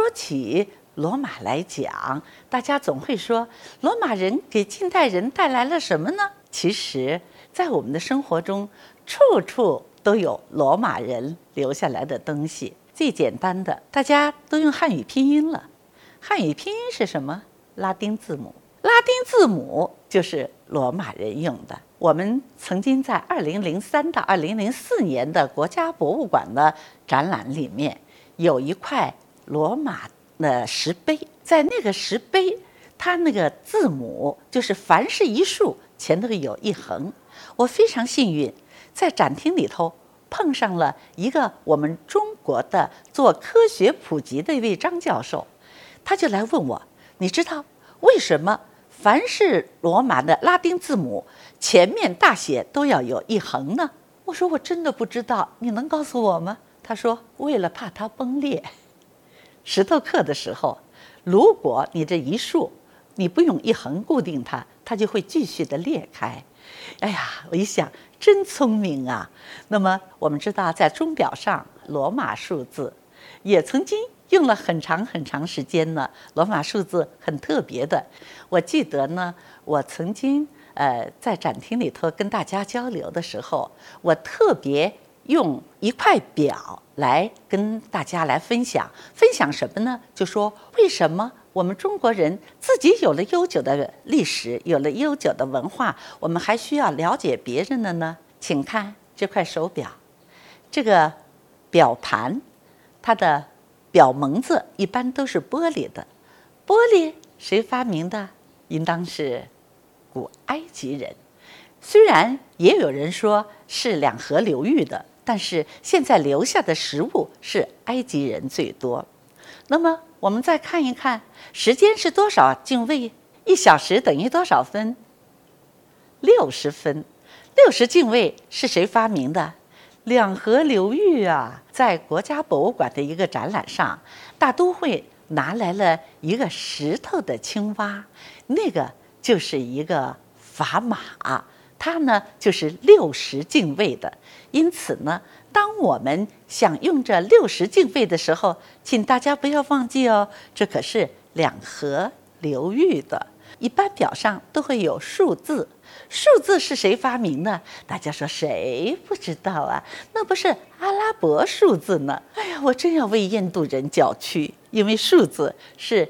说起罗马来讲，大家总会说罗马人给近代人带来了什么呢？其实，在我们的生活中，处处都有罗马人留下来的东西。最简单的，大家都用汉语拼音了。汉语拼音是什么？拉丁字母。拉丁字母就是罗马人用的。我们曾经在二零零三到二零零四年的国家博物馆的展览里面，有一块罗马的石碑，在那个石碑，它那个字母就是凡是一竖前头有一横。我非常幸运，在展厅里头碰上了一个我们中国的做科学普及的一位张教授，他就来问我，你知道为什么？凡是罗马的拉丁字母前面大写都要有一横呢。我说我真的不知道，你能告诉我吗？他说为了怕它崩裂，石头刻的时候，如果你这一竖你不用一横固定它，它就会继续的裂开。哎呀，我一想真聪明啊。那么我们知道，在钟表上罗马数字也曾经。用了很长很长时间呢，罗马数字很特别的。我记得呢，我曾经呃在展厅里头跟大家交流的时候，我特别用一块表来跟大家来分享，分享什么呢？就说为什么我们中国人自己有了悠久的历史，有了悠久的文化，我们还需要了解别人的呢？请看这块手表，这个表盘，它的。表蒙子一般都是玻璃的，玻璃谁发明的？应当是古埃及人。虽然也有人说是两河流域的，但是现在留下的实物是埃及人最多。那么我们再看一看，时间是多少进位？一小时等于多少分？六十分。六十进位是谁发明的？两河流域啊，在国家博物馆的一个展览上，大都会拿来了一个石头的青蛙，那个就是一个砝码，它呢就是六十进位的。因此呢，当我们想用这六十进位的时候，请大家不要忘记哦，这可是两河流域的。一般表上都会有数字。数字是谁发明的？大家说谁不知道啊？那不是阿拉伯数字呢？哎呀，我真要为印度人叫屈，因为数字是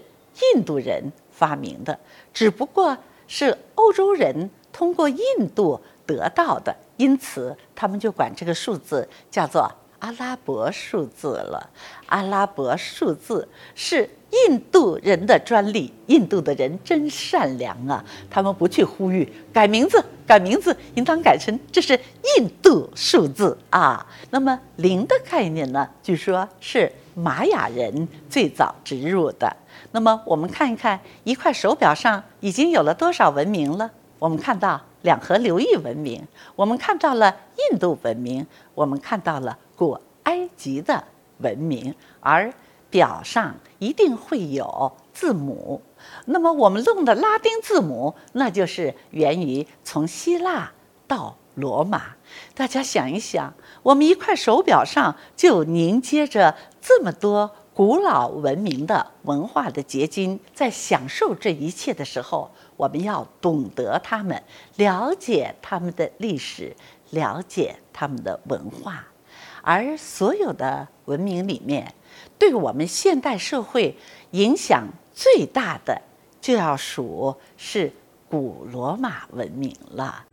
印度人发明的，只不过是欧洲人通过印度得到的，因此他们就管这个数字叫做阿拉伯数字了。阿拉伯数字是。印度人的专利，印度的人真善良啊！他们不去呼吁改名字，改名字应当改成这是印度数字啊。那么零的概念呢？据说是玛雅人最早植入的。那么我们看一看一块手表上已经有了多少文明了？我们看到两河流域文明，我们看到了印度文明，我们看到了古埃及的文明，而。表上一定会有字母，那么我们用的拉丁字母，那就是源于从希腊到罗马。大家想一想，我们一块手表上就凝结着这么多古老文明的文化的结晶，在享受这一切的时候，我们要懂得他们，了解他们的历史，了解他们的文化，而所有的文明里面。对我们现代社会影响最大的，就要数是古罗马文明了。